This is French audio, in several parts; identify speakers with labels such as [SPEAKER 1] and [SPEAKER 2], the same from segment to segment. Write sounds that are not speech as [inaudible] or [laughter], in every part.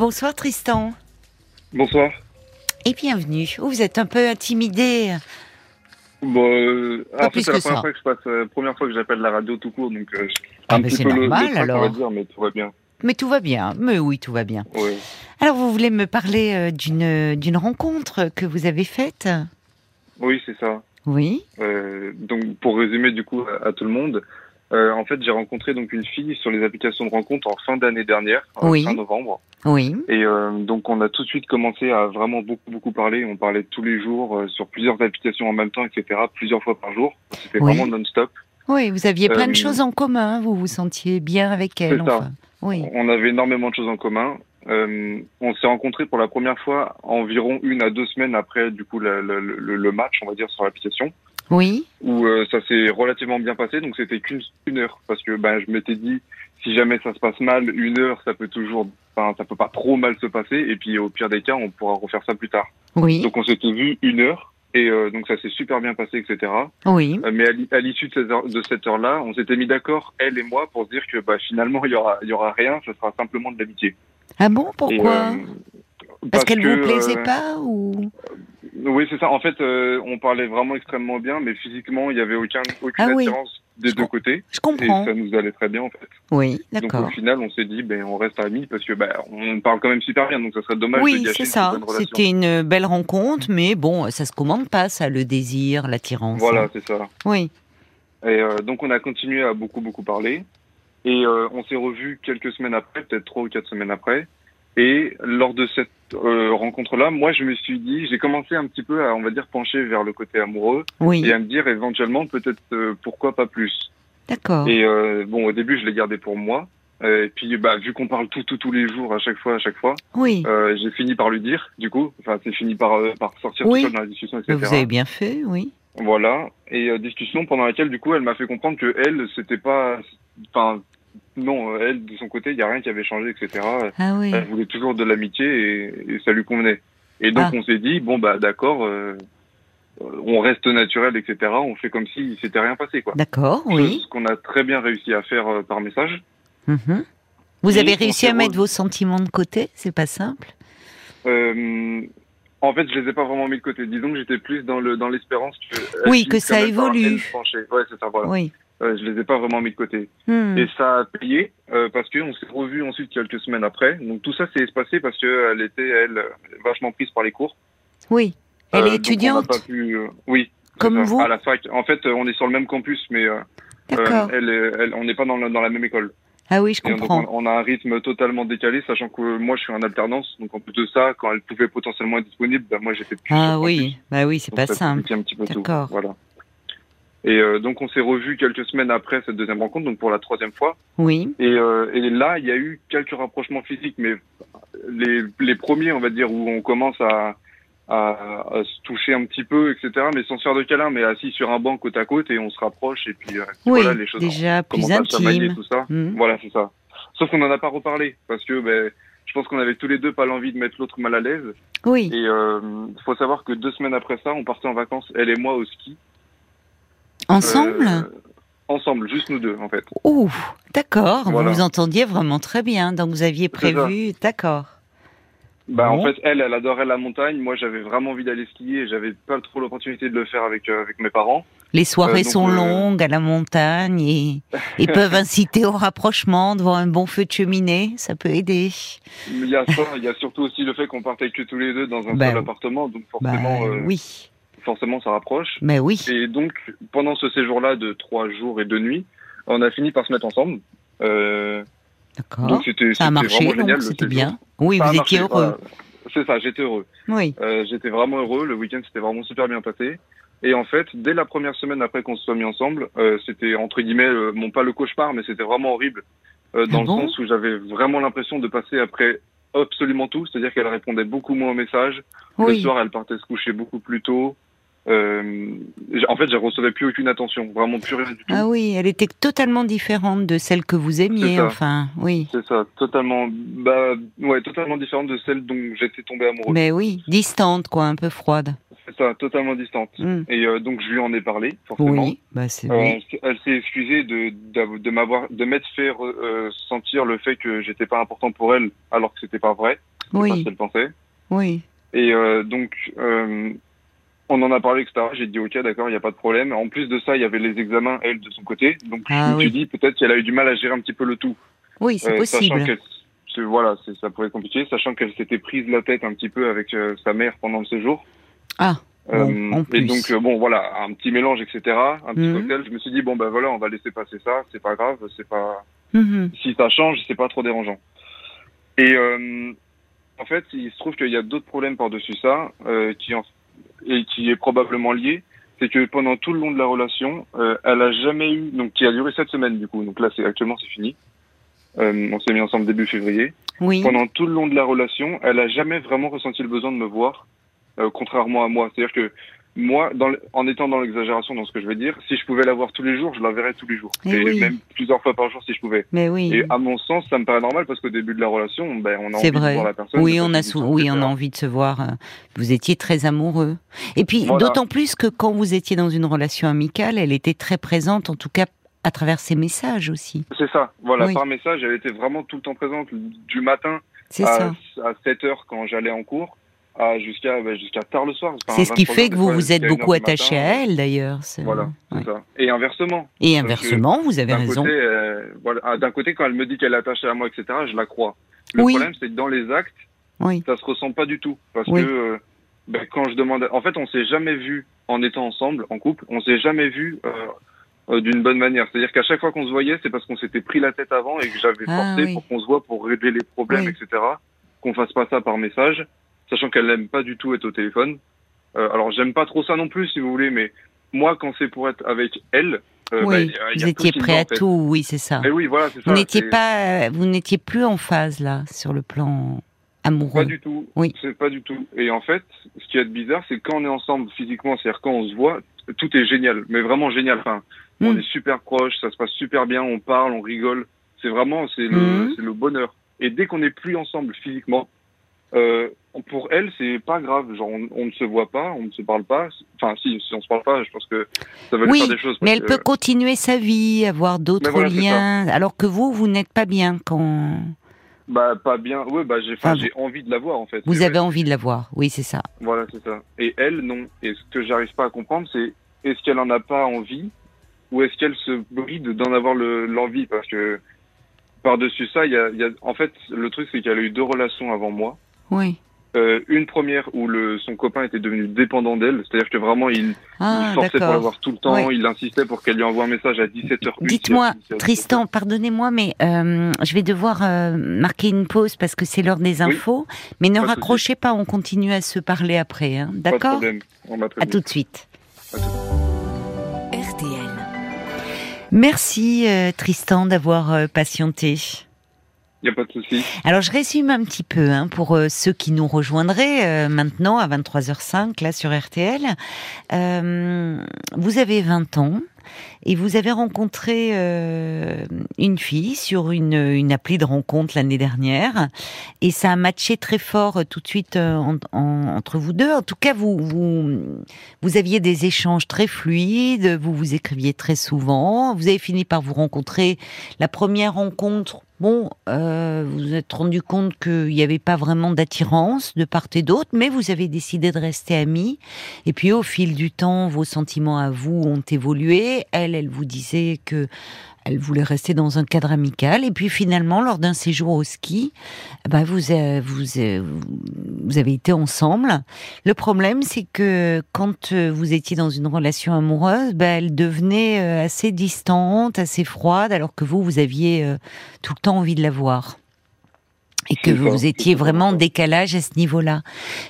[SPEAKER 1] Bonsoir Tristan.
[SPEAKER 2] Bonsoir.
[SPEAKER 1] Et bienvenue. Oh, vous êtes un peu intimidé.
[SPEAKER 2] Bon, euh, c'est la
[SPEAKER 1] que
[SPEAKER 2] première
[SPEAKER 1] ça.
[SPEAKER 2] fois que je passe, euh, première fois que j'appelle la radio tout court, donc euh,
[SPEAKER 1] Ah,
[SPEAKER 2] un petit peu
[SPEAKER 1] normal,
[SPEAKER 2] le
[SPEAKER 1] alors.
[SPEAKER 2] dire, mais tout va bien.
[SPEAKER 1] Mais tout va bien. Mais oui, tout va bien. Alors, vous voulez me parler euh, d'une d'une rencontre que vous avez faite?
[SPEAKER 2] Oui, c'est ça.
[SPEAKER 1] Oui.
[SPEAKER 2] Donc, pour résumer du coup à, à tout le monde, euh, en fait, j'ai rencontré donc une fille sur les applications de rencontre en fin d'année dernière, en
[SPEAKER 1] Oui.
[SPEAKER 2] fin novembre.
[SPEAKER 1] Oui.
[SPEAKER 2] Et euh, donc, on a tout de suite commencé à vraiment beaucoup beaucoup parler. On parlait tous les jours euh, sur plusieurs applications en même temps, etc. Plusieurs fois par jour. C'était
[SPEAKER 1] Oui.
[SPEAKER 2] vraiment non-stop.
[SPEAKER 1] Oui, vous aviez plein de
[SPEAKER 2] Euh,
[SPEAKER 1] choses en commun. Vous vous sentiez bien avec elle.
[SPEAKER 2] C'est ça.
[SPEAKER 1] Enfin. Oui.
[SPEAKER 2] On avait énormément de choses en commun. Euh, on s'est rencontrés pour la première fois environ une à deux semaines après du coup le, le- le match, on va dire, sur l'application,
[SPEAKER 1] Oui.
[SPEAKER 2] où euh, ça s'est relativement bien passé. Donc c'était qu'une une heure parce que ben je m'étais dit si jamais ça se passe mal, une heure ça peut toujours, enfin ça peut pas trop mal se passer. Et puis au pire des cas, on pourra refaire ça plus tard.
[SPEAKER 1] Oui.
[SPEAKER 2] Donc on s'était vu une heure. Et euh, donc ça s'est super bien passé, etc.
[SPEAKER 1] Oui.
[SPEAKER 2] Euh, Mais à l'i- à l'issue de, cette heure- heure-là, on s'était mis d'accord, elle et moi, pour se dire que bah, finalement il y aura, y aura rien, ce sera simplement de l'amitié.
[SPEAKER 1] Ah bon?
[SPEAKER 2] Et,
[SPEAKER 1] Pourquoi
[SPEAKER 2] euh,
[SPEAKER 1] Parce qu'elle
[SPEAKER 2] que,
[SPEAKER 1] vous plaisait
[SPEAKER 2] euh,
[SPEAKER 1] pas ou?
[SPEAKER 2] Oui, c'est ça. En fait, euh, on parlait vraiment extrêmement bien, mais physiquement, il y avait aucun, aucune
[SPEAKER 1] Ah oui.
[SPEAKER 2] attirance des
[SPEAKER 1] Je
[SPEAKER 2] deux côtés.
[SPEAKER 1] Je
[SPEAKER 2] Et
[SPEAKER 1] comprends.
[SPEAKER 2] ça nous allait très bien, en fait.
[SPEAKER 1] Oui,
[SPEAKER 2] Donc, au
[SPEAKER 1] d'accord.
[SPEAKER 2] final, on s'est dit, ben, on reste amis parce que, ben, on parle quand même super bien, donc ça serait dommage de
[SPEAKER 1] Oui,
[SPEAKER 2] gâcher
[SPEAKER 1] c'est ça. C'était une belle rencontre, mais bon, ça se commande pas, ça, le désir, l'attirance.
[SPEAKER 2] Voilà,
[SPEAKER 1] hein.
[SPEAKER 2] c'est ça.
[SPEAKER 1] Oui.
[SPEAKER 2] Et euh, donc, on a continué à beaucoup, beaucoup parler. Et euh, on s'est revus quelques semaines après, peut-être trois ou quatre semaines après. Et lors de cette euh, rencontre-là, moi, je me suis dit, j'ai commencé un petit peu à, on va dire, pencher vers le côté amoureux
[SPEAKER 1] Oui.
[SPEAKER 2] et à me dire éventuellement, peut-être, euh, pourquoi pas plus.
[SPEAKER 1] D'accord.
[SPEAKER 2] Et euh, bon, au début, je l'ai gardé pour moi. Euh, et puis, bah, vu qu'on parle tout, tout, tous les jours, à chaque fois, à chaque fois,
[SPEAKER 1] Oui.
[SPEAKER 2] euh, j'ai fini par lui dire, du coup. Enfin, c'est fini par, euh, par sortir
[SPEAKER 1] Oui.
[SPEAKER 2] tout seul dans la discussion, etc.
[SPEAKER 1] Vous avez bien fait, oui.
[SPEAKER 2] Voilà. Et euh, discussion pendant laquelle, du coup, elle m'a fait comprendre que elle, c'était pas, enfin, non, euh, elle de son côté, il y a rien qui avait changé, etc.
[SPEAKER 1] Ah oui.
[SPEAKER 2] Elle voulait toujours de l'amitié et, et ça lui convenait. Et donc,
[SPEAKER 1] Ah.
[SPEAKER 2] on s'est dit, bon bah, d'accord, euh, on reste naturel, etc. On fait comme si s'était rien passé, quoi.
[SPEAKER 1] D'accord, oui.
[SPEAKER 2] Ce qu'on a très bien réussi à faire euh, par message.
[SPEAKER 1] Mhm. Vous
[SPEAKER 2] Et
[SPEAKER 1] avez réussi à mettre
[SPEAKER 2] re-
[SPEAKER 1] vos sentiments de côté C'est pas simple
[SPEAKER 2] Euh, en fait, je les ai pas vraiment mis de côté. Disons que j'étais plus dans le dans l'espérance que
[SPEAKER 1] Oui, que ça évolue.
[SPEAKER 2] Ouais, c'est ça. Voilà.
[SPEAKER 1] Oui.
[SPEAKER 2] Euh, je les ai pas vraiment mis de côté.
[SPEAKER 1] Hmm.
[SPEAKER 2] Et ça a payé euh, parce qu'on s'est revus ensuite quelques semaines après. Donc tout ça s'est passé parce que elle était elle euh, vachement prise par les cours.
[SPEAKER 1] Oui. Elle
[SPEAKER 2] Euh,
[SPEAKER 1] est étudiante
[SPEAKER 2] pas pu. euh, oui.
[SPEAKER 1] Comme vous
[SPEAKER 2] À la fac. En fait, euh, on est sur le même campus, mais euh, euh, elle, elle, on n'est pas dans, la- dans la même école.
[SPEAKER 1] Ah oui, je
[SPEAKER 2] Et
[SPEAKER 1] comprends.
[SPEAKER 2] on, on a un rythme totalement décalé, sachant que moi je suis en alternance. Donc en plus de ça, quand elle pouvait potentiellement être disponible, bah, moi j'étais plus.
[SPEAKER 1] Ah oui, bah oui, c'est pas simple.
[SPEAKER 2] compliquait un petit peu tout.
[SPEAKER 1] D'accord.
[SPEAKER 2] Voilà. Et euh, donc on s'est revus quelques semaines après cette deuxième rencontre, donc pour la troisième fois.
[SPEAKER 1] Oui.
[SPEAKER 2] Et, euh, et là, il y a eu quelques rapprochements physiques, mais les, les premiers, on va dire, où on commence à, à, à se toucher un petit peu, etc. Mais sans se faire de câlin, mais assis sur un banc côte à côte et on se rapproche et puis euh,
[SPEAKER 1] Oui,
[SPEAKER 2] voilà les choses
[SPEAKER 1] déjà plus
[SPEAKER 2] commencent à se manier,
[SPEAKER 1] intime.
[SPEAKER 2] tout ça.
[SPEAKER 1] Hmm.
[SPEAKER 2] Voilà, c'est ça. Sauf qu'on n'en a pas reparlé parce que ben, je pense qu'on avait tous les deux pas l'envie de mettre l'autre mal à l'aise.
[SPEAKER 1] Oui.
[SPEAKER 2] Et euh, faut savoir que deux semaines après ça, on partait en vacances, elle et moi, au ski.
[SPEAKER 1] Ensemble
[SPEAKER 2] Euh, Ensemble, juste nous deux, en fait.
[SPEAKER 1] Ouh, d'accord.
[SPEAKER 2] Voilà.
[SPEAKER 1] Vous vous entendiez vraiment très bien. Donc vous aviez prévu. D'accord.
[SPEAKER 2] Bah,
[SPEAKER 1] Bon.
[SPEAKER 2] en fait, elle, elle adorait la montagne. Moi, j'avais vraiment envie d'aller skier et j'avais pas trop l'opportunité de le faire avec, euh, avec mes parents.
[SPEAKER 1] Les soirées
[SPEAKER 2] Euh, donc,
[SPEAKER 1] sont
[SPEAKER 2] euh,
[SPEAKER 1] longues à la montagne et, et [laughs] peuvent inciter au rapprochement devant un bon feu de cheminée. Ça peut aider.
[SPEAKER 2] Il y a ça, il y a surtout aussi le fait qu'on partait que tous les deux dans un
[SPEAKER 1] Bah,
[SPEAKER 2] seul appartement, donc
[SPEAKER 1] Bah
[SPEAKER 2] forcément, euh,
[SPEAKER 1] oui.
[SPEAKER 2] Forcément, ça rapproche.
[SPEAKER 1] Mais oui.
[SPEAKER 2] Et donc, pendant ce séjour-là de trois jours et deux nuits, on a fini par se mettre ensemble. Euh,
[SPEAKER 1] D'accord. Ça a marché,
[SPEAKER 2] vraiment génial.
[SPEAKER 1] donc
[SPEAKER 2] le
[SPEAKER 1] c'était bien. Oui,
[SPEAKER 2] Ça
[SPEAKER 1] vous
[SPEAKER 2] marché,
[SPEAKER 1] étiez heureux.
[SPEAKER 2] C'est ça, j'étais heureux.
[SPEAKER 1] Oui.
[SPEAKER 2] Euh, j'étais vraiment heureux. Le week-end s'était vraiment super bien passé. Et en fait, dès la première semaine après qu'on se soit mis ensemble, euh, c'était entre guillemets, bon pas le cauchemar, mais c'était vraiment horrible euh, dans
[SPEAKER 1] Ah
[SPEAKER 2] le sens où j'avais vraiment l'impression de passer après absolument tout. C'est-à-dire qu'elle répondait beaucoup moins aux messages. Le
[SPEAKER 1] Oui.
[SPEAKER 2] soir, elle partait se coucher beaucoup plus tôt. Euh, en fait, je recevais plus aucune attention, vraiment plus rien du tout.
[SPEAKER 1] Ah oui, elle était totalement différente de celle que vous aimiez, enfin, oui.
[SPEAKER 2] C'est ça, totalement, bah, ouais, totalement différente de celle dont j'étais tombé amoureux.
[SPEAKER 1] Mais oui, distante, quoi, un peu froide.
[SPEAKER 2] C'est ça, totalement distante.
[SPEAKER 1] Hmm.
[SPEAKER 2] Et euh, donc je lui en ai parlé, forcément.
[SPEAKER 1] Oui, bah c'est
[SPEAKER 2] Euh,
[SPEAKER 1] oui.
[SPEAKER 2] elle s'est excusée de, d'av- de m'avoir, de m'être fait euh, sentir le fait que j'étais pas important pour elle, alors que c'était pas vrai. C'est pas ce
[SPEAKER 1] oui,
[SPEAKER 2] qu'elle pensait.
[SPEAKER 1] oui.
[SPEAKER 2] Et donc, on en a parlé, etc. J'ai dit ok, d'accord, il n'y a pas de problème. En plus de ça, il y avait les examens, elle, de son côté. Donc,
[SPEAKER 1] Ah
[SPEAKER 2] je me
[SPEAKER 1] oui.
[SPEAKER 2] suis dit peut-être qu'elle a eu du mal à gérer un petit peu le tout.
[SPEAKER 1] Oui, c'est
[SPEAKER 2] Euh, Sachant
[SPEAKER 1] possible.
[SPEAKER 2] c'est- voilà, ça pourrait être compliqué, sachant qu'elle s'était prise la tête un petit peu avec euh, sa mère pendant le séjour.
[SPEAKER 1] Ah,
[SPEAKER 2] Euh,
[SPEAKER 1] Bon, en
[SPEAKER 2] et donc, bon, voilà, un petit mélange, etc. Un petit
[SPEAKER 1] Mhm.
[SPEAKER 2] cocktail. Je me suis dit, bon, ben voilà, on va laisser passer ça, c'est pas grave, c'est pas,
[SPEAKER 1] mhm.
[SPEAKER 2] si ça change, c'est pas trop dérangeant. Et en fait, il se trouve qu'il y a d'autres problèmes par-dessus ça, euh, qui en- et qui est probablement lié. C'est que pendant tout le long de la relation, euh, elle a jamais eu, donc qui a duré sept semaines du coup. Donc là, c'est actuellement c'est fini. Euh, on s'est mis ensemble début février.
[SPEAKER 1] oui.
[SPEAKER 2] Pendant tout le long de la relation, elle a jamais vraiment ressenti le besoin de me voir, euh, contrairement à moi. C'est-à-dire que moi, dans le- en étant dans l'exagération dans ce que je vais dire, si je pouvais la voir tous les jours, je la verrais tous les jours,
[SPEAKER 1] Eh
[SPEAKER 2] et
[SPEAKER 1] oui.
[SPEAKER 2] même plusieurs fois par jour si je pouvais.
[SPEAKER 1] Mais oui.
[SPEAKER 2] Et à mon sens, ça me paraît normal parce qu'au début de la relation, ben, on a envie
[SPEAKER 1] vrai.
[SPEAKER 2] de voir la personne.
[SPEAKER 1] Oui, on a sou- oui, on a envie de se voir. euh, Vous étiez très amoureux. Et puis,
[SPEAKER 2] Voilà.
[SPEAKER 1] d'autant plus que quand vous étiez dans une relation amicale, elle était très présente, en tout cas à travers ses messages aussi.
[SPEAKER 2] C'est ça. Voilà,
[SPEAKER 1] Oui.
[SPEAKER 2] par message, elle était vraiment tout le temps présente, du matin à,
[SPEAKER 1] ça.
[SPEAKER 2] à 7 heures quand j'allais en cours, à jusqu'à ben, jusqu'à tard le soir.
[SPEAKER 1] C'est ce qui
[SPEAKER 2] 23
[SPEAKER 1] fait que vous
[SPEAKER 2] fois,
[SPEAKER 1] vous êtes beaucoup attaché
[SPEAKER 2] matin.
[SPEAKER 1] à elle, d'ailleurs.
[SPEAKER 2] Voilà,
[SPEAKER 1] ouais.
[SPEAKER 2] ça. Et inversement.
[SPEAKER 1] Et inversement, vous avez raison.
[SPEAKER 2] côté, euh, voilà, ah, d'un côté, quand elle me dit qu'elle est attachée à moi, etc., je la crois. Le
[SPEAKER 1] Oui.
[SPEAKER 2] problème, c'est que dans les actes,
[SPEAKER 1] Oui.
[SPEAKER 2] ça se ressent pas du tout. Parce
[SPEAKER 1] Oui.
[SPEAKER 2] que euh, ben, quand je demande, en fait, on s'est jamais vu en étant ensemble, en couple, on s'est jamais vu euh, euh, d'une bonne manière. C'est-à-dire qu'à chaque fois qu'on se voyait, c'est parce qu'on s'était pris la tête avant et que j'avais
[SPEAKER 1] Ah,
[SPEAKER 2] forcé
[SPEAKER 1] oui.
[SPEAKER 2] pour qu'on se voit pour régler les problèmes,
[SPEAKER 1] Oui.
[SPEAKER 2] etc. Qu'on fasse pas ça par message, sachant qu'elle n'aime pas du tout être au téléphone. Euh, alors j'aime pas trop ça non plus, si vous voulez, mais moi, quand c'est pour être avec elle, euh,
[SPEAKER 1] oui,
[SPEAKER 2] y
[SPEAKER 1] vous étiez prêt à
[SPEAKER 2] en fait.
[SPEAKER 1] tout, oui, c'est ça.
[SPEAKER 2] Mais oui, voilà, c'est ça.
[SPEAKER 1] Vous n'étiez pas, vous n'étiez plus en phase là sur le plan amoureux.
[SPEAKER 2] Pas du tout.
[SPEAKER 1] Oui.
[SPEAKER 2] C'est pas du tout. Et en fait, ce qui est bizarre, c'est quand on est ensemble physiquement, c'est-à-dire quand on se voit, tout est génial, mais vraiment génial. Enfin, on
[SPEAKER 1] Mm.
[SPEAKER 2] est super proches, ça se passe super bien, on parle, on rigole. C'est vraiment, c'est le,
[SPEAKER 1] Mm.
[SPEAKER 2] c'est le bonheur. Et dès qu'on n'est plus ensemble physiquement, euh, pour elle, c'est pas grave. Genre, on, on ne se voit pas, on ne se parle pas. Enfin, si, si on se parle pas, je pense que ça va lui
[SPEAKER 1] Oui,
[SPEAKER 2] faire des choses.
[SPEAKER 1] Mais elle
[SPEAKER 2] que-
[SPEAKER 1] peut continuer sa vie, avoir d'autres
[SPEAKER 2] voilà,
[SPEAKER 1] liens, alors que vous, vous n'êtes pas bien quand
[SPEAKER 2] Bah, pas bien. Ouais, bah, j'ai, enfin,
[SPEAKER 1] Ah,
[SPEAKER 2] j'ai envie de la voir, en fait.
[SPEAKER 1] vous avez envie de la voir. Oui, c'est ça.
[SPEAKER 2] Voilà, c'est ça. Et elle, non. Et ce que j'arrive pas à comprendre, c'est est-ce qu'elle en a pas envie ou est-ce qu'elle se bride d'en avoir le- l'envie? Parce que par-dessus ça, il y a, il y a- en fait, le truc, c'est qu'elle a eu deux relations avant moi.
[SPEAKER 1] Oui.
[SPEAKER 2] Euh, une première où le, son copain était devenu dépendant d'elle, c'est-à-dire que vraiment il,
[SPEAKER 1] Ah,
[SPEAKER 2] il forçait pour la
[SPEAKER 1] d'accord.
[SPEAKER 2] voir tout le temps,
[SPEAKER 1] Ouais.
[SPEAKER 2] il insistait pour qu'elle lui envoie un message à 17h.
[SPEAKER 1] Dites-moi, Tristan, pardonnez-moi, mais euh, je vais devoir euh, marquer une pause parce que c'est l'heure des
[SPEAKER 2] Oui.
[SPEAKER 1] infos. Mais ne
[SPEAKER 2] Pas
[SPEAKER 1] raccrochez pas, on continue à se parler après. hein.
[SPEAKER 2] Pas de
[SPEAKER 1] D'accord? À tout de suite.
[SPEAKER 2] À tout.
[SPEAKER 3] RTL.
[SPEAKER 1] Merci euh, Tristan d'avoir euh, patienté.
[SPEAKER 2] Il n'y a pas de souci.
[SPEAKER 1] Alors je résume un petit peu hein, pour euh, ceux qui nous rejoindraient euh, maintenant à 23h05 là sur RTL. Euh, vous avez 20 ans et vous avez rencontré euh, une fille sur une, une appli de rencontre l'année dernière et ça a matché très fort euh, tout de suite en- entre vous deux. En tout cas, vous, vous vous aviez des échanges très fluides, vous vous écriviez très souvent, vous avez fini par vous rencontrer. La première rencontre, bon, euh, vous vous êtes rendu compte qu'il n'y avait pas vraiment d'attirance de part et d'autre, mais vous avez décidé de rester amis. Et puis au fil du temps, vos sentiments à vous ont évolué. Elle, elle vous disait que elle voulait rester dans un cadre amical. Et puis finalement, lors d'un séjour au ski, bah vous, euh, vous, euh, vous avez été ensemble. Le problème, c'est que quand euh, vous étiez dans une relation amoureuse, bah, elle devenait assez distante, assez froide, alors que vous, vous aviez euh, tout le temps envie de la voir. Et que vous
[SPEAKER 2] ça,
[SPEAKER 1] étiez vraiment en décalage à ce niveau-là.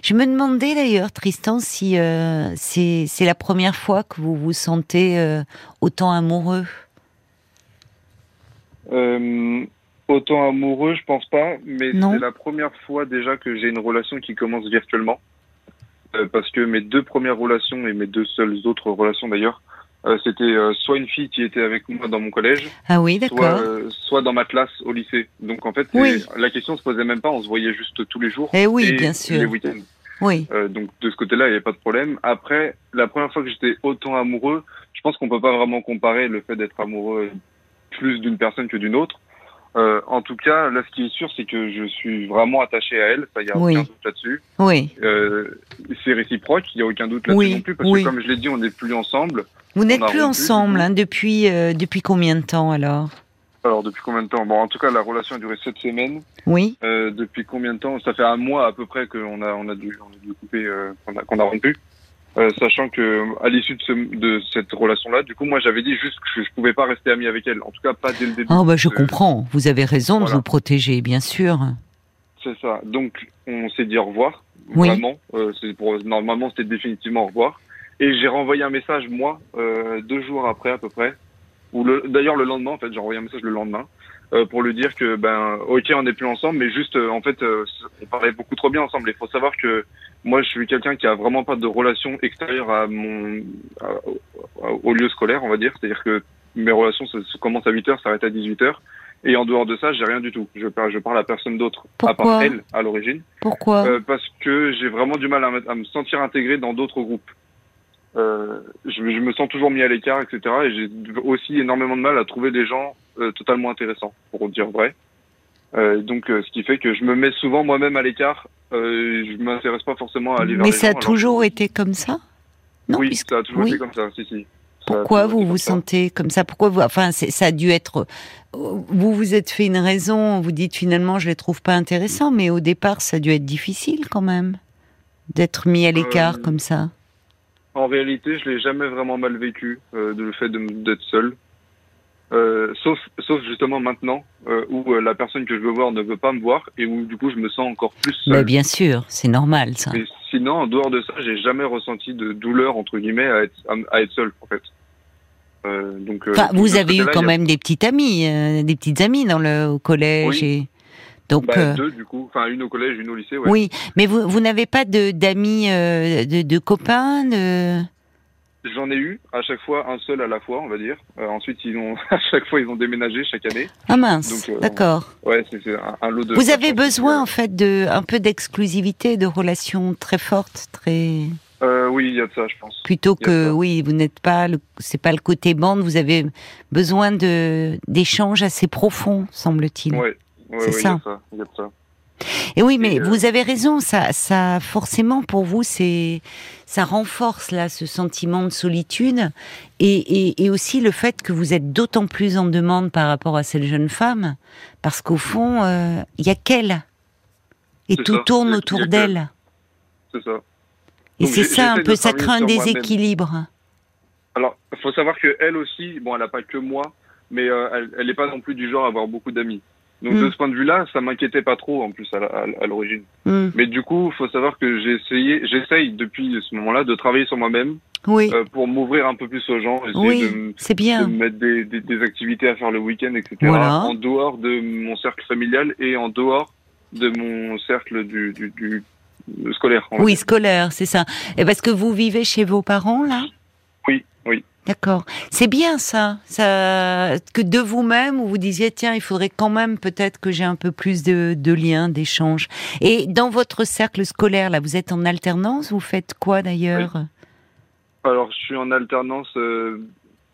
[SPEAKER 1] Je me demandais d'ailleurs, Tristan, si c'est la première fois que vous vous sentez autant amoureux.
[SPEAKER 2] Euh, autant amoureux, je pense pas, mais c'est la première fois déjà que j'ai une relation qui commence virtuellement. Euh, parce que mes deux premières relations et mes deux seules autres relations d'ailleurs, euh, c'était euh, soit une fille qui était avec moi dans mon collège,
[SPEAKER 1] Ah oui,
[SPEAKER 2] soit, soit dans ma classe au lycée. Donc en fait,
[SPEAKER 1] Oui.
[SPEAKER 2] la question se posait même pas, on se voyait juste tous les jours.
[SPEAKER 1] Eh oui,
[SPEAKER 2] et
[SPEAKER 1] bien
[SPEAKER 2] Les
[SPEAKER 1] sûr.
[SPEAKER 2] week-ends.
[SPEAKER 1] Oui.
[SPEAKER 2] Euh, donc de ce côté-là, il n'y avait pas de problème. Après, la première fois que j'étais autant amoureux, je pense qu'on peut pas vraiment comparer le fait d'être amoureux plus d'une personne que d'une autre. Euh, en tout cas, là, ce qui est sûr, c'est que je suis vraiment attaché à elle. Ça, il y a
[SPEAKER 1] Oui.
[SPEAKER 2] aucun doute là-dessus.
[SPEAKER 1] Oui.
[SPEAKER 2] Euh, c'est réciproque. Il y a aucun doute là-dessus
[SPEAKER 1] Oui,
[SPEAKER 2] non plus, parce
[SPEAKER 1] oui.
[SPEAKER 2] que comme je l'ai dit, on n'est plus ensemble.
[SPEAKER 1] Vous n'êtes plus ensemble hein, depuis euh, depuis combien de temps alors?
[SPEAKER 2] Alors depuis combien de temps? Bon, en tout cas, la relation a duré sept semaines.
[SPEAKER 1] Oui.
[SPEAKER 2] Depuis combien de temps? Ça fait un mois à peu près qu'on a on a dû on a dû couper, qu'on a qu'on a rompu. Euh, sachant que à l'issue de, ce, de cette relation-là, du coup, moi, j'avais dit juste que je, je pouvais pas rester ami avec elle. En tout cas, pas dès le début.
[SPEAKER 1] Oh bah je
[SPEAKER 2] Euh,
[SPEAKER 1] comprends. Vous avez raison de vous protéger, bien sûr.
[SPEAKER 2] C'est ça. Donc, on s'est dit au revoir.
[SPEAKER 1] Oui.
[SPEAKER 2] Vraiment. Euh, pour normalement, c'était définitivement au revoir. Et j'ai renvoyé un message moi deux jours après à peu près, ou le d'ailleurs le lendemain en fait, j'ai envoyé un message le lendemain euh, pour lui dire que ben ok on n'est plus ensemble, mais juste euh, en fait euh, on parlait beaucoup trop bien ensemble. Il faut savoir que moi je suis quelqu'un qui a vraiment pas de relation extérieure à mon à- au- lieu scolaire on va dire, c'est-à-dire que mes relations ça, ça commence à 8 heures, s'arrête à 18 heures. Et en dehors de ça, j'ai rien du tout. Je parle, je parle à personne d'autre, à part elle, à l'origine.
[SPEAKER 1] Pourquoi?
[SPEAKER 2] Euh, parce que j'ai vraiment du mal à, à me sentir intégré dans d'autres groupes. Euh, je, je me sens toujours mis à l'écart, etc. Et j'ai aussi énormément de mal à trouver des gens euh, totalement intéressants, pour dire vrai. Euh, donc, ce qui fait que je me mets souvent moi-même à l'écart. Je m'intéresse pas forcément à aller vers
[SPEAKER 1] Mais
[SPEAKER 2] les
[SPEAKER 1] ça a
[SPEAKER 2] gens,
[SPEAKER 1] toujours été comme ça? Non,
[SPEAKER 2] oui,
[SPEAKER 1] puisque-
[SPEAKER 2] ça a toujours
[SPEAKER 1] oui.
[SPEAKER 2] été comme ça. Si, si.
[SPEAKER 1] Pourquoi vous vous sentez comme ça? Pourquoi vous Enfin, ça a dû être. Vous vous êtes fait une raison. Vous dites finalement, je les trouve pas intéressants, mais au départ, ça a dû être difficile quand même d'être mis à l'écart
[SPEAKER 2] Euh,
[SPEAKER 1] comme ça.
[SPEAKER 2] En réalité, je l'ai jamais vraiment mal vécu, euh, de le fait d'être seul. Euh, sauf, sauf justement maintenant, euh, où euh, la personne que je veux voir ne veut pas me voir et où du coup je me sens encore plus
[SPEAKER 1] Mais
[SPEAKER 2] seul.
[SPEAKER 1] bien sûr, c'est normal ça.
[SPEAKER 2] Mais sinon, en dehors de ça, j'ai jamais ressenti de douleur entre guillemets à être, à, être seul en fait. Euh, donc, euh,
[SPEAKER 1] Enfin, vous avez eu quand
[SPEAKER 2] a-
[SPEAKER 1] même des petites amies, euh, des petites amies dans le au collège
[SPEAKER 2] Oui.
[SPEAKER 1] et donc.
[SPEAKER 2] bah,
[SPEAKER 1] euh,
[SPEAKER 2] deux du coup, enfin une au collège, une au lycée. Ouais.
[SPEAKER 1] Oui, mais vous, vous n'avez pas de d'amis, euh, de, de copains, de.
[SPEAKER 2] J'en ai eu à chaque fois un seul à la fois, on va dire. Euh, ensuite, ils ont [laughs] à chaque fois ils ont déménagé chaque année.
[SPEAKER 1] Ah mince,
[SPEAKER 2] euh,
[SPEAKER 1] d'accord.
[SPEAKER 2] Ouais, c'est un, un lot de.
[SPEAKER 1] Vous avez besoin en fait de un peu d'exclusivité, de relations très fortes, très
[SPEAKER 2] Euh, oui, il y a de ça, je pense.
[SPEAKER 1] plutôt que oui, vous n'êtes pas le c'est pas le côté bande, vous avez besoin de d'échanges assez profonds, semble-t-il.
[SPEAKER 2] Ouais,
[SPEAKER 1] C'est ça.
[SPEAKER 2] ça. Il y a de ça.
[SPEAKER 1] Et oui, mais
[SPEAKER 2] Et, euh,
[SPEAKER 1] vous avez raison, ça, ça forcément pour vous, c'est, ça renforce là ce sentiment de solitude et, et, et aussi le fait que vous êtes d'autant plus en demande par rapport à cette jeune femme, parce qu'au fond, euh, il y a qu'elle et tout
[SPEAKER 2] ça,
[SPEAKER 1] tourne autour d'elle.
[SPEAKER 2] C'est ça.
[SPEAKER 1] Et c'est ça un peu, ça crée un déséquilibre.
[SPEAKER 2] Alors, il faut savoir que elle aussi, bon, elle n'a pas que moi, mais euh, elle, elle est pas non plus du genre à avoir beaucoup d'amis. Donc de ce point de vue-là, ça m'inquiétait pas trop en plus à, l'origine.
[SPEAKER 1] Hmm.
[SPEAKER 2] Mais du coup, il faut savoir que j'ai essayé, j'essaye depuis ce moment-là de travailler sur moi-même
[SPEAKER 1] Oui,
[SPEAKER 2] euh, pour m'ouvrir un peu plus aux gens, essayer de,
[SPEAKER 1] oui,
[SPEAKER 2] de
[SPEAKER 1] bien.
[SPEAKER 2] me mettre des, des, des activités à faire le week-end, etc.
[SPEAKER 1] Voilà.
[SPEAKER 2] En dehors de mon cercle familial et en dehors de mon cercle du, du, du scolaire.
[SPEAKER 1] Oui, scolaire, c'est ça. Et parce que vous vivez chez vos parents là?
[SPEAKER 2] Oui, oui.
[SPEAKER 1] D'accord. C'est bien ça, ça que de vous-même où vous disiez tiens il faudrait quand même peut-être que j'ai un peu plus de, de liens, d'échanges. Et dans votre cercle scolaire là, vous êtes en alternance, vous faites quoi d'ailleurs?
[SPEAKER 2] Alors, je suis en alternance euh,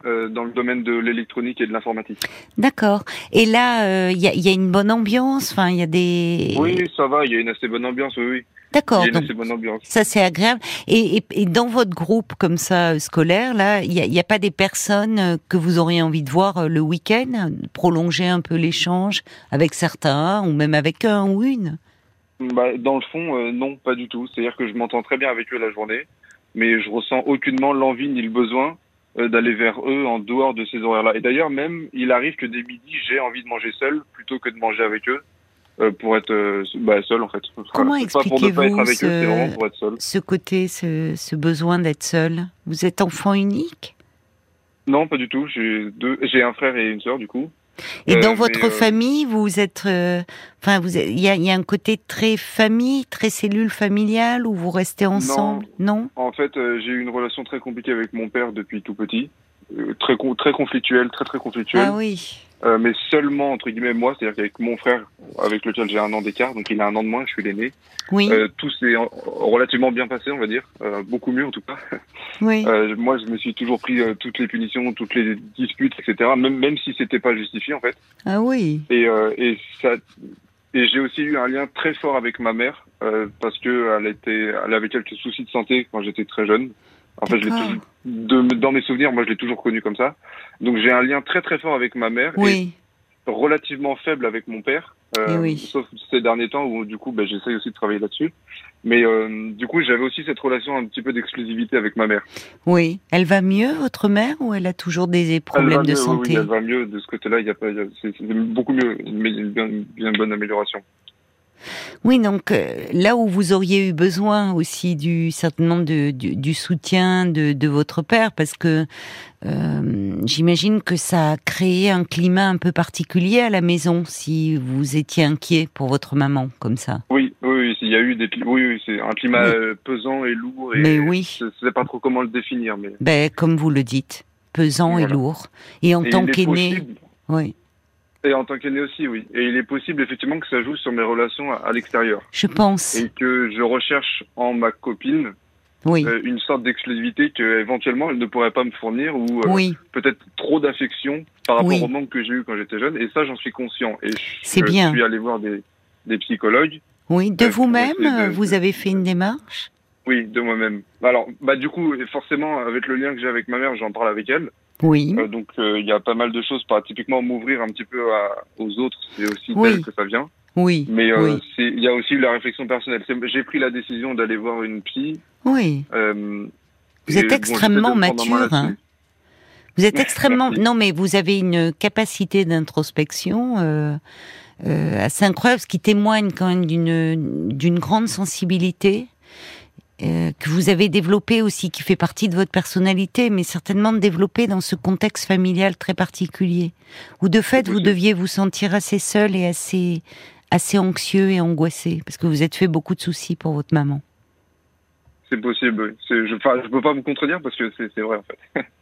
[SPEAKER 2] euh, dans le domaine de l'électronique et de l'informatique.
[SPEAKER 1] D'accord. Et là euh, il y, a, il y a une bonne ambiance, enfin il y a des.
[SPEAKER 2] Oui, ça va, il y a une assez bonne ambiance, oui, oui. Il
[SPEAKER 1] D'accord.
[SPEAKER 2] y a une
[SPEAKER 1] donc
[SPEAKER 2] assez bonne ambiance.
[SPEAKER 1] Ça c'est agréable. Et, et, et dans votre groupe comme ça euh, scolaire là, il y a, pas des personnes euh, que vous auriez envie de voir euh, le week-end, prolonger un peu l'échange avec certains ou même avec un ou une?
[SPEAKER 2] Bah, dans le fond, euh, non, pas du tout. C'est-à-dire que je m'entends très bien avec eux la journée, mais je ressens aucunement l'envie ni le besoin euh, d'aller vers eux en dehors de ces horaires-là. Et d'ailleurs, même, il arrive que dès midi, j'ai envie de manger seul plutôt que de manger avec eux pour être euh, bah, seul en fait.
[SPEAKER 1] Comment
[SPEAKER 2] être
[SPEAKER 1] expliquez-vous ce- côté, ce, ce besoin d'être seul? Vous êtes enfant unique?
[SPEAKER 2] Non, pas du tout. J'ai un frère et une sœur du coup.
[SPEAKER 1] Et
[SPEAKER 2] Euh,
[SPEAKER 1] dans
[SPEAKER 2] mais,
[SPEAKER 1] votre
[SPEAKER 2] euh,
[SPEAKER 1] famille, vous êtes, euh, enfin, vous, il y a, il y a un côté très famille, très cellule familiale où vous restez ensemble, non,
[SPEAKER 2] En fait, euh, j'ai eu une relation très compliquée avec mon père depuis tout petit. Euh, très très conflictuelle, très très conflictuelle.
[SPEAKER 1] Ah oui.
[SPEAKER 2] Euh, mais seulement entre guillemets moi, c'est-à-dire qu'avec mon frère, avec lequel j'ai un an d'écart, donc il a un an de moins, je suis l'aîné.
[SPEAKER 1] Oui.
[SPEAKER 2] Euh, tout s'est en- relativement bien passé, on va dire, Euh, beaucoup mieux en tout cas.
[SPEAKER 1] oui. [laughs]
[SPEAKER 2] Euh, moi, je me suis toujours pris euh, toutes les punitions, toutes les disputes, etc. Même même si c'était pas justifié en fait.
[SPEAKER 1] Ah oui.
[SPEAKER 2] Et euh, et ça et j'ai aussi eu un lien très fort avec ma mère euh, parce que elle était, elle avait quelques soucis de santé quand j'étais très jeune. En fait, je toujours, de, dans mes souvenirs, moi, je l'ai toujours connue comme ça. Donc, j'ai un lien très très fort avec ma mère
[SPEAKER 1] Oui.
[SPEAKER 2] et relativement faible avec mon père. euh,
[SPEAKER 1] Eh oui.
[SPEAKER 2] Sauf ces derniers temps où, du coup, ben, j'essaye aussi de travailler là-dessus. Mais euh, du coup, j'avais aussi cette relation un petit peu d'exclusivité avec ma mère.
[SPEAKER 1] Oui. Elle va mieux, votre mère, ou elle a toujours des problèmes de
[SPEAKER 2] mieux,
[SPEAKER 1] santé
[SPEAKER 2] oui, elle va mieux de ce côté-là. Il y a c'est beaucoup mieux, une, une bien, bien bonne amélioration.
[SPEAKER 1] Oui, donc euh, là où vous auriez eu besoin aussi du certainement de, du, du soutien de, de votre père, parce que euh, j'imagine que ça a créé un climat un peu particulier à la maison si vous étiez inquiet pour votre maman comme ça.
[SPEAKER 2] Oui, oui, il y a eu des, oui, oui, c'est un climat euh, pesant et lourd. Et
[SPEAKER 1] Mais oui.
[SPEAKER 2] Je sais pas trop comment le définir, mais.
[SPEAKER 1] Ben comme vous le dites, pesant et lourd. Et en
[SPEAKER 2] Et
[SPEAKER 1] tant qu'aîné, oui,
[SPEAKER 2] Et en tant qu'aîné aussi, oui. Et il est possible effectivement que ça joue sur mes relations à, à l'extérieur.
[SPEAKER 1] je pense.
[SPEAKER 2] Et que je recherche en ma copine
[SPEAKER 1] Oui,
[SPEAKER 2] euh, une sorte d'exclusivité que éventuellement elle ne pourrait pas me fournir ou euh,
[SPEAKER 1] oui,
[SPEAKER 2] peut-être trop d'affection par rapport
[SPEAKER 1] Oui.
[SPEAKER 2] au manque que j'ai eu quand j'étais jeune. Et ça, j'en suis conscient. Et je,
[SPEAKER 1] bien.
[SPEAKER 2] suis allé voir des, des psychologues.
[SPEAKER 1] oui. De
[SPEAKER 2] euh,
[SPEAKER 1] vous-même, vous avez fait une démarche?
[SPEAKER 2] Oui, de moi-même. Alors, bah du coup, forcément, avec le lien que j'ai avec ma mère, j'en parle avec elle.
[SPEAKER 1] Oui,
[SPEAKER 2] Euh, donc, euh, il y a pas mal de choses. Par typiquement, m'ouvrir un petit peu à- aux autres, c'est aussi
[SPEAKER 1] Oui.
[SPEAKER 2] d'elle que ça vient.
[SPEAKER 1] oui,
[SPEAKER 2] Mais euh,
[SPEAKER 1] oui,
[SPEAKER 2] il y a aussi la réflexion personnelle. J'ai pris la décision d'aller voir une psy.
[SPEAKER 1] oui.
[SPEAKER 2] euh,
[SPEAKER 1] Vous êtes extrêmement mature, hein. Vous êtes extrêmement. [laughs] Non, mais vous avez une capacité d'introspection assez incroyable, ce qui témoigne quand même d'une d'une grande sensibilité euh, que vous avez développée aussi, qui fait partie de votre personnalité, mais certainement développée dans ce contexte familial très particulier, où de fait vous deviez vous sentir assez seul et assez assez anxieux et angoissé, parce que vous êtes fait beaucoup de soucis pour votre maman.
[SPEAKER 2] C'est possible. oui. Je, je peux pas vous contredire parce que c'est vrai en fait. [laughs]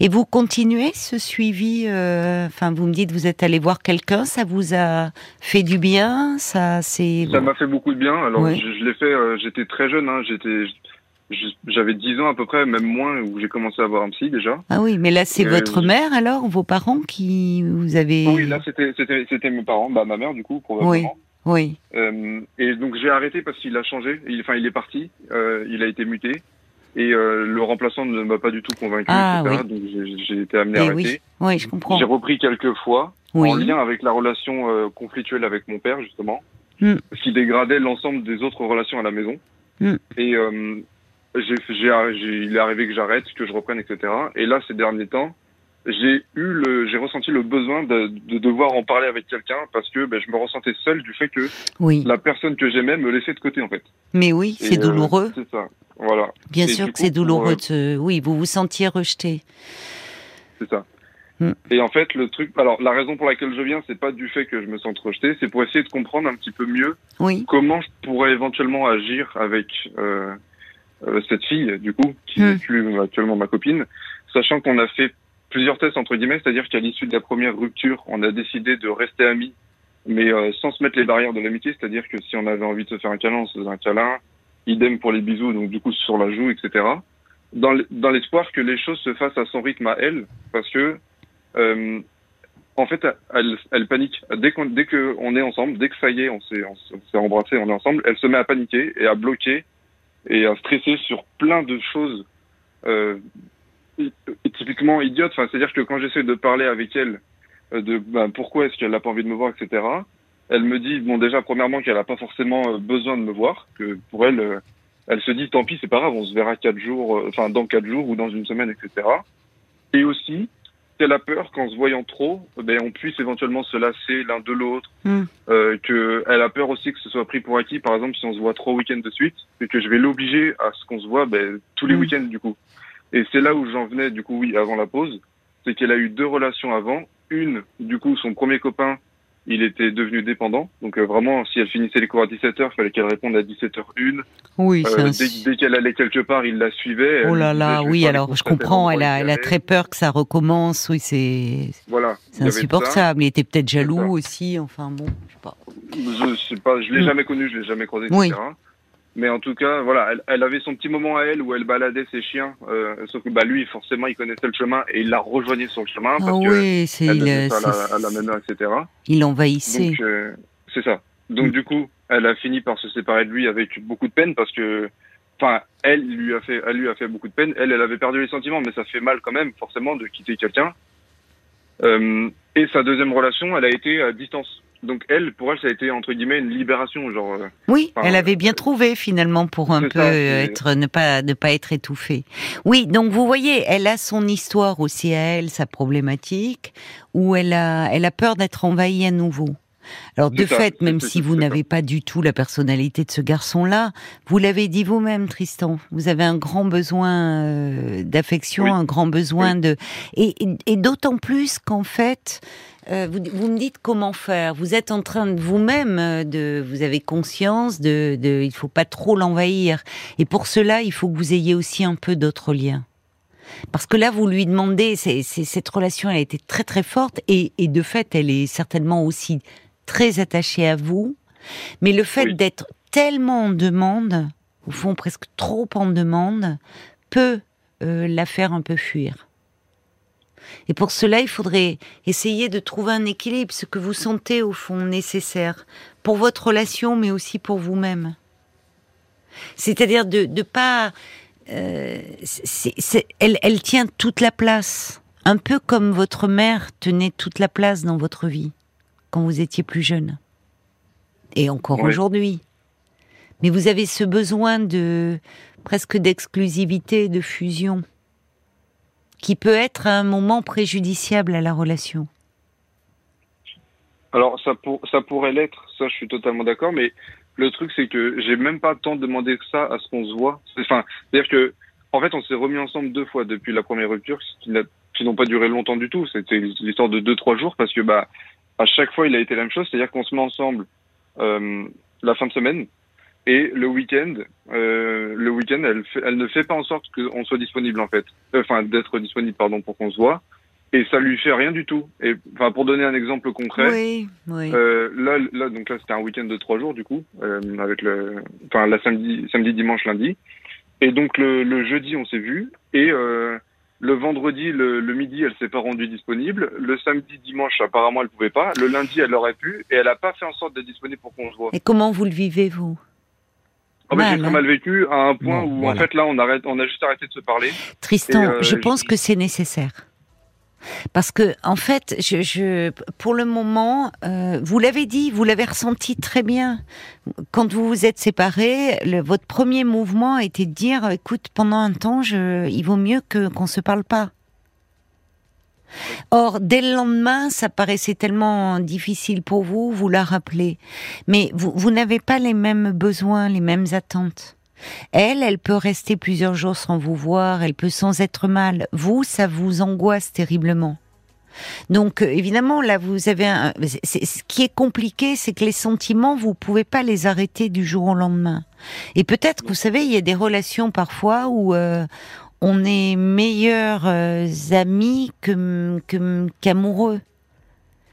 [SPEAKER 1] Et vous continuez ce suivi euh, Enfin, vous me dites vous êtes allé voir quelqu'un, ça vous a fait du bien Ça, c'est
[SPEAKER 2] Ça m'a fait beaucoup de bien. Alors, je, je l'ai fait. euh, j'étais très jeune. Hein, j'étais, j'avais 10 ans à peu près, même moins, où j'ai commencé à voir un psy déjà.
[SPEAKER 1] ah oui, mais là c'est votre
[SPEAKER 2] je-
[SPEAKER 1] mère alors, vos parents qui vous avez
[SPEAKER 2] Oui, là c'était, mes parents, bah ma mère du coup probablement.
[SPEAKER 1] oui,
[SPEAKER 2] Euh, et donc j'ai arrêté parce qu'il a changé. Il, enfin, il est parti. il a été muté. Et euh, le remplaçant ne m'a pas du tout convaincu,
[SPEAKER 1] Ah,
[SPEAKER 2] etc. Donc j'ai, été amené à
[SPEAKER 1] Eh
[SPEAKER 2] arrêter.
[SPEAKER 1] oui, oui, je comprends.
[SPEAKER 2] J'ai repris quelques fois
[SPEAKER 1] Oui,
[SPEAKER 2] en lien avec la relation euh, conflictuelle avec mon père justement,
[SPEAKER 1] Hmm.
[SPEAKER 2] ce qui dégradait l'ensemble des autres relations à la maison.
[SPEAKER 1] Hmm.
[SPEAKER 2] Et euh, j'ai, j'ai, j'ai- il est arrivé que j'arrête, que je reprenne, etc. Et là, ces derniers temps, j'ai eu le, j'ai ressenti le besoin de, de devoir en parler avec quelqu'un parce que ben, je me ressentais seul du fait que
[SPEAKER 1] oui,
[SPEAKER 2] la personne que j'aimais me laissait de côté en fait.
[SPEAKER 1] mais oui, c'est
[SPEAKER 2] euh,
[SPEAKER 1] douloureux.
[SPEAKER 2] c'est ça. Voilà,
[SPEAKER 1] Bien
[SPEAKER 2] et
[SPEAKER 1] sûr que c'est
[SPEAKER 2] pour,
[SPEAKER 1] douloureux.
[SPEAKER 2] euh,
[SPEAKER 1] de Oui, vous vous sentiez rejeté.
[SPEAKER 2] c'est ça.
[SPEAKER 1] Hmm.
[SPEAKER 2] Et en fait, le truc, alors la raison pour laquelle je viens, c'est pas du fait que je me sente rejeté, c'est pour essayer de comprendre un petit peu mieux
[SPEAKER 1] Oui,
[SPEAKER 2] comment je pourrais éventuellement agir avec euh, euh, cette fille, du coup, qui
[SPEAKER 1] Hmm.
[SPEAKER 2] plus actuellement ma copine, sachant qu'on a fait plusieurs tests entre guillemets, c'est-à-dire qu'à l'issue de la première rupture, on a décidé de rester amis, mais euh, sans se mettre les barrières de l'amitié, c'est-à-dire que si on avait envie de se faire un câlin, on se faisait un câlin, idem pour les bisous, donc du coup sur la joue, etc. Dans l'espoir que les choses se fassent à son rythme à elle, parce que euh, en fait, elle, panique. Dès qu'on dès que on est ensemble, dès que ça y est, on s'est embrassé, on est ensemble, elle se met à paniquer et à bloquer et à stresser sur plein de choses euh, typiquement idiotes. Enfin, c'est-à-dire que quand j'essaie de parler avec elle euh, de ben, pourquoi est-ce qu'elle n'a pas envie de me voir, etc. Elle me dit bon déjà premièrement qu'elle n'a pas forcément euh, besoin de me voir, que pour elle, euh, elle se dit tant pis c'est pas grave, on se verra quatre jours, euh, enfin dans quatre jours ou dans une semaine, etc. Et aussi qu'elle a peur qu'en se voyant trop, ben, on puisse éventuellement se lasser l'un de l'autre.
[SPEAKER 1] Hmm.
[SPEAKER 2] Euh, que elle a peur aussi que ce soit pris pour acquis, par exemple, si on se voit trois week-ends de suite, et que je vais l'obliger à ce qu'on se voit ben, tous les
[SPEAKER 1] Hmm.
[SPEAKER 2] week-ends du coup. Et c'est là où j'en venais, du coup, oui, avant la pause, c'est qu'elle a eu deux relations avant. Une, du coup, son premier copain il était devenu dépendant. Donc euh, vraiment, si elle finissait les cours à 17h, il fallait qu'elle réponde à 17h01.
[SPEAKER 1] Oui, c'est
[SPEAKER 2] Euh,
[SPEAKER 1] un-
[SPEAKER 2] dès dès qu'elle allait quelque part, il la suivait.
[SPEAKER 1] Oh là là,
[SPEAKER 2] disait,
[SPEAKER 1] oui, alors je comprends, elle a, elle a très peur que ça recommence, oui, c'est
[SPEAKER 2] Voilà.
[SPEAKER 1] insupportable. Il était peut-être jaloux aussi, enfin bon, je sais pas.
[SPEAKER 2] Je sais pas, je l'ai jamais connu, je l'ai jamais croisé,
[SPEAKER 1] Oui.
[SPEAKER 2] Mais en tout cas, voilà, elle, elle avait son petit moment à elle où elle baladait ses chiens. euh, sauf que bah lui, forcément, il connaissait le chemin et il la rejoignait sur le chemin
[SPEAKER 1] Ah
[SPEAKER 2] parce que
[SPEAKER 1] oui, c'est il, euh,
[SPEAKER 2] à la, à la etc.
[SPEAKER 1] il envahissait.
[SPEAKER 2] Euh, c'est ça. Donc
[SPEAKER 1] Mm.
[SPEAKER 2] du coup, elle a fini par se séparer de lui avec beaucoup de peine parce que, enfin, elle lui a fait, elle lui a fait beaucoup de peine. Elle, elle avait perdu les sentiments, mais ça fait mal quand même, forcément, de quitter quelqu'un. Euh, et sa deuxième relation, elle a été à distance. Donc elle, pour elle, ça a été entre guillemets une libération, genre. euh,
[SPEAKER 1] Oui,
[SPEAKER 2] Enfin,
[SPEAKER 1] elle avait bien trouvé finalement pour un peu
[SPEAKER 2] ça,
[SPEAKER 1] euh, être ne pas ne pas être étouffée. Oui, donc vous voyez, elle a son histoire aussi à elle, sa problématique, où elle a elle a peur d'être envahie à nouveau. Alors de
[SPEAKER 2] ça,
[SPEAKER 1] fait, même si vous n'avez pas du tout la personnalité de ce garçon-là, vous l'avez dit vous-même, Tristan, vous avez un grand besoin euh, d'affection,
[SPEAKER 2] Oui.
[SPEAKER 1] un grand besoin de et, et- et d'autant plus qu'en fait, euh, vous, vous me dites comment faire. Vous êtes en train de vous-même euh, de, vous avez conscience de, de, il faut pas trop l'envahir. Et pour cela, il faut que vous ayez aussi un peu d'autres liens. Parce que là, vous lui demandez, cette relation, elle a été très très forte et, et de fait, elle est certainement aussi très attachée à vous. Mais le fait
[SPEAKER 2] Oui.
[SPEAKER 1] d'être tellement en demande, au fond presque trop en demande, peut euh, la faire un peu fuir. Et pour cela, il faudrait essayer de trouver un équilibre, ce que vous sentez au fond nécessaire pour votre relation, mais aussi pour vous-même. C'est-à-dire de ne pas... euh, elle tient toute la place, un peu comme votre mère tenait toute la place dans votre vie quand vous étiez plus jeune, et encore
[SPEAKER 2] Oui.
[SPEAKER 1] aujourd'hui. Mais vous avez ce besoin de presque d'exclusivité, de fusion, qui peut être un moment préjudiciable à la relation.
[SPEAKER 2] Alors ça pour, ça pourrait l'être, ça je suis totalement d'accord, mais le truc c'est que j'ai même pas tant demandé que ça à ce qu'on se voit. Enfin, c'est-à-dire que en fait on s'est remis ensemble deux fois depuis la première rupture, ce qui n'a- qui n'ont pas duré longtemps du tout. C'était l'histoire de deux trois jours parce que bah à chaque fois il a été la même chose, c'est-à-dire qu'on se met ensemble euh, la fin de semaine et le week-end, euh, le week-end elle, fait- elle ne fait pas en sorte qu'on soit disponible en fait, enfin d'être disponible pardon pour qu'on se voit. Et ça lui fait rien du tout. Et enfin, pour donner un exemple concret,
[SPEAKER 1] Oui, oui.
[SPEAKER 2] euh, là, là, donc là, c'était un week-end de trois jours du coup, euh, avec le, enfin, la samedi, samedi, dimanche, lundi. Et donc le, le jeudi, on s'est vu. Et euh, le vendredi, le, le midi, elle s'est pas rendue disponible. Le samedi, dimanche, apparemment, elle pouvait pas. Le lundi, elle aurait pu, et elle a pas fait en sorte d'être disponible pour qu'on se voit.
[SPEAKER 1] Et comment vous le vivez, vous?
[SPEAKER 2] Ah, mais
[SPEAKER 1] Mal,
[SPEAKER 2] j'ai très
[SPEAKER 1] hein?
[SPEAKER 2] mal vécu à un point
[SPEAKER 4] Bon,
[SPEAKER 2] où
[SPEAKER 4] voilà.
[SPEAKER 2] en fait là, on arrête, on a juste arrêté de se parler.
[SPEAKER 1] Tristan,
[SPEAKER 2] Et, euh,
[SPEAKER 1] je pense que c'est nécessaire. Parce que, en fait, pour le moment, euh, vous l'avez dit, vous l'avez ressenti très bien. Quand vous vous êtes séparés, votre premier mouvement était de dire, écoute, pendant un temps, je, il vaut mieux que qu'on se parle pas. Or, dès le lendemain, ça paraissait tellement difficile pour vous, vous la rappelez. Mais vous n'avez pas les mêmes besoins, les mêmes attentes. Elle, elle peut rester plusieurs jours sans vous voir, elle peut sans être mal. Vous, ça vous angoisse terriblement. Donc euh, évidemment, là, vous avez un. ce qui est compliqué, c'est que les sentiments, vous pouvez pas les arrêter du jour au lendemain. Et peut-être vous savez, il y a des relations parfois où euh, on est meilleurs euh, amis que qu'amoureux.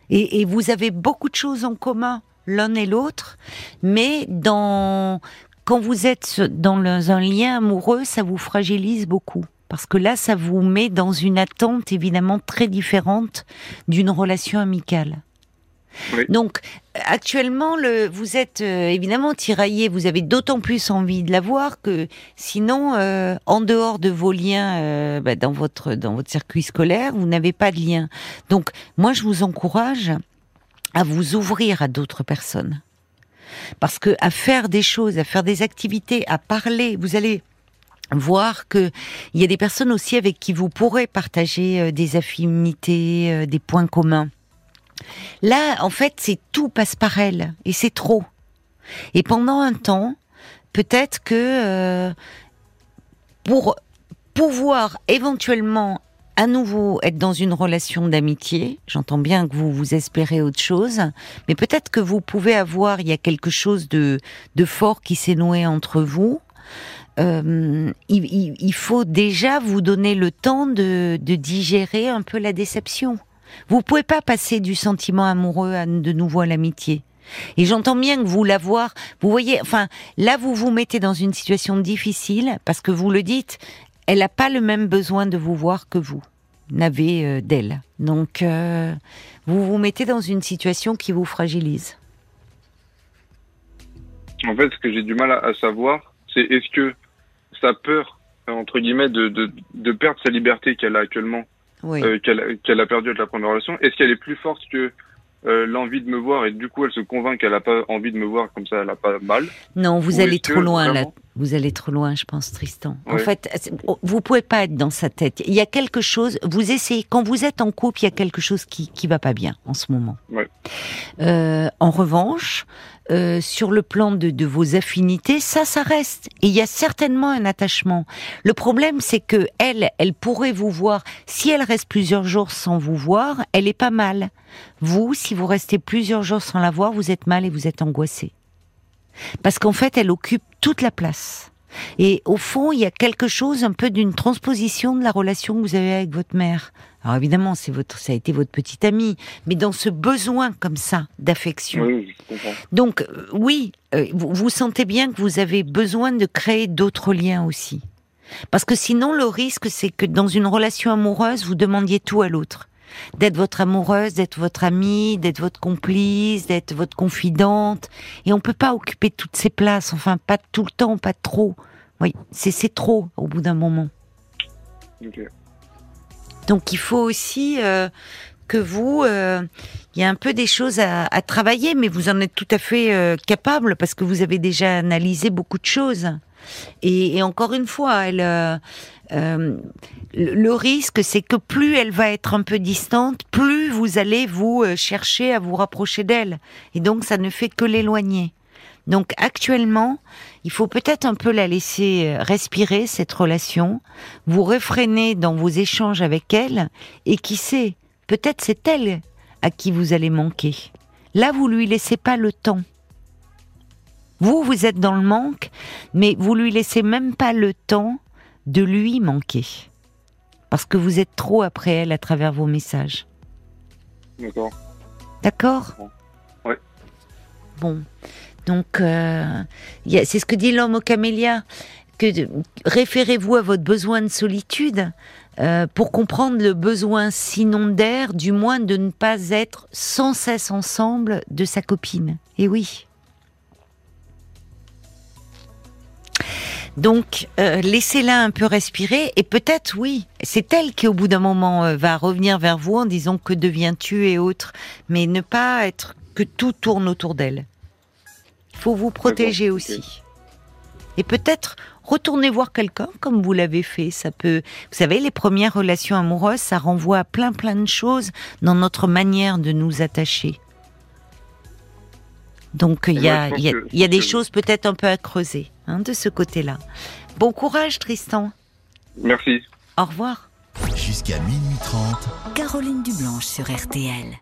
[SPEAKER 1] Et vous avez beaucoup de choses en commun l'un et l'autre, mais dans quand vous êtes dans un lien amoureux, ça vous fragilise beaucoup. Parce que là, ça vous met dans une attente évidemment très différente d'une relation amicale.
[SPEAKER 2] Oui.
[SPEAKER 1] Donc, actuellement, le, vous êtes euh, évidemment tiraillé, vous avez d'autant plus envie de la voir que sinon, euh, en dehors de vos liens euh, bah, dans, votre, dans votre circuit scolaire, vous n'avez pas de lien. Donc, moi, je vous encourage à vous ouvrir à d'autres personnes. Parce que à faire des choses, à faire des activités, à parler, vous allez voir que il y a des personnes aussi avec qui vous pourrez partager euh, des affinités, euh, des points communs. Là, en fait, c'est tout passe par elle et c'est trop. Et pendant un temps, peut-être que euh, pour pouvoir éventuellement à nouveau être dans une relation d'amitié. J'entends bien que vous vous espérez autre chose, mais peut-être que vous pouvez avoir, il y a quelque chose de, de fort qui s'est noué entre vous. Euh, il, faut déjà vous donner le temps de, digérer un peu la déception. Vous pouvez pas passer du sentiment amoureux à de nouveau l'amitié. Et j'entends bien que vous l'avoir, vous voyez, enfin, là vous vous mettez dans une situation difficile parce que vous le dites, elle n'a pas le même besoin de vous voir que vous n'avez euh, d'elle. Donc, euh, vous vous mettez dans une situation qui vous fragilise.
[SPEAKER 2] En fait, ce que j'ai du mal à, à savoir, c'est est-ce que sa peur, entre guillemets, de, de, de perdre sa liberté qu'elle a actuellement,
[SPEAKER 1] Oui.
[SPEAKER 2] euh, qu'elle a- perdue avec la première relation, est-ce qu'elle est plus forte que euh, l'envie de me voir et du coup elle se convainc qu'elle a pas envie de me voir comme ça elle a pas mal?
[SPEAKER 1] Non, vous
[SPEAKER 2] Ou
[SPEAKER 1] allez trop loin là. Vous allez trop loin, je pense, Tristan. En fait, oh, vous pouvez pas être dans sa tête. Il y a quelque chose. Vous essayez quand vous êtes en couple, il y a quelque chose qui qui va pas bien en ce moment. Euh, en revanche, euh, sur le plan de, de vos affinités, ça, ça reste. Et il y a certainement un attachement. Le problème, c'est que elle, elle pourrait vous voir. Si elle reste plusieurs jours sans vous voir, elle est pas mal. Vous, si vous restez plusieurs jours sans la voir, vous êtes mal et vous êtes angoissé. Parce qu'en fait, elle occupe toute la place. Et au fond, il y a quelque chose un peu d'une transposition de la relation que vous avez avec votre mère. Alors évidemment, c'est votre, ça a été votre petite amie, mais dans ce besoin comme ça d'affection.
[SPEAKER 2] Oui.
[SPEAKER 1] Donc euh, oui, euh, vous, vous sentez bien que vous avez besoin de créer d'autres liens aussi. Parce que sinon, le risque, c'est que dans une relation amoureuse, vous demandiez tout à l'autre. D'être votre amoureuse, d'être votre amie, d'être votre complice, d'être votre confidente. Et on peut pas occuper toutes ces places. Enfin, pas tout le temps, pas trop. Oui, c'est c'est trop au bout d'un moment. Donc il faut aussi euh, que vous, euh, il y a un peu des choses à, à travailler, mais vous en êtes tout à fait euh, capable parce que vous avez déjà analysé beaucoup de choses. Et, et encore une fois, elle, euh, le, risque, c'est que plus elle va être un peu distante, plus vous allez vous euh, chercher à vous rapprocher d'elle. Et donc ça ne fait que l'éloigner. Donc actuellement, il faut peut-être un peu la laisser euh, respirer cette relation, vous réfrénez dans vos échanges avec elle, et qui sait, peut-être c'est elle à qui vous allez manquer. Là, vous lui laissez pas le temps. Vous, vous êtes dans le manque, mais vous lui laissez même pas le temps de lui manquer. Parce que vous êtes trop après elle à travers vos messages.
[SPEAKER 2] D'accord.
[SPEAKER 1] D'accord?
[SPEAKER 2] Ouais.
[SPEAKER 1] Bon. Donc, euh, c'est ce que dit l'homme au camélia, que référez-vous à votre besoin de solitude euh, pour comprendre le besoin, sinon d'air, du moins de ne pas être sans cesse ensemble de sa copine. Et oui. Donc, euh, laissez-la un peu respirer et peut-être, oui, c'est elle qui, au bout d'un moment, euh, va revenir vers vous en disant que deviens-tu et autres, mais ne pas être que tout tourne autour d'elle. Il faut vous protéger aussi. Et peut-être retourner voir quelqu'un comme vous l'avez fait. Ça peut, vous savez, les premières relations amoureuses, ça renvoie à plein plein de choses dans notre manière de nous attacher. Donc il y a, y a, y a des choses peut-être un peu à creuser hein, de ce côté-là. Bon courage Tristan.
[SPEAKER 2] Merci.
[SPEAKER 1] Au revoir.
[SPEAKER 4] Jusqu'à minuit 30.
[SPEAKER 3] Caroline Dublanche sur RTL.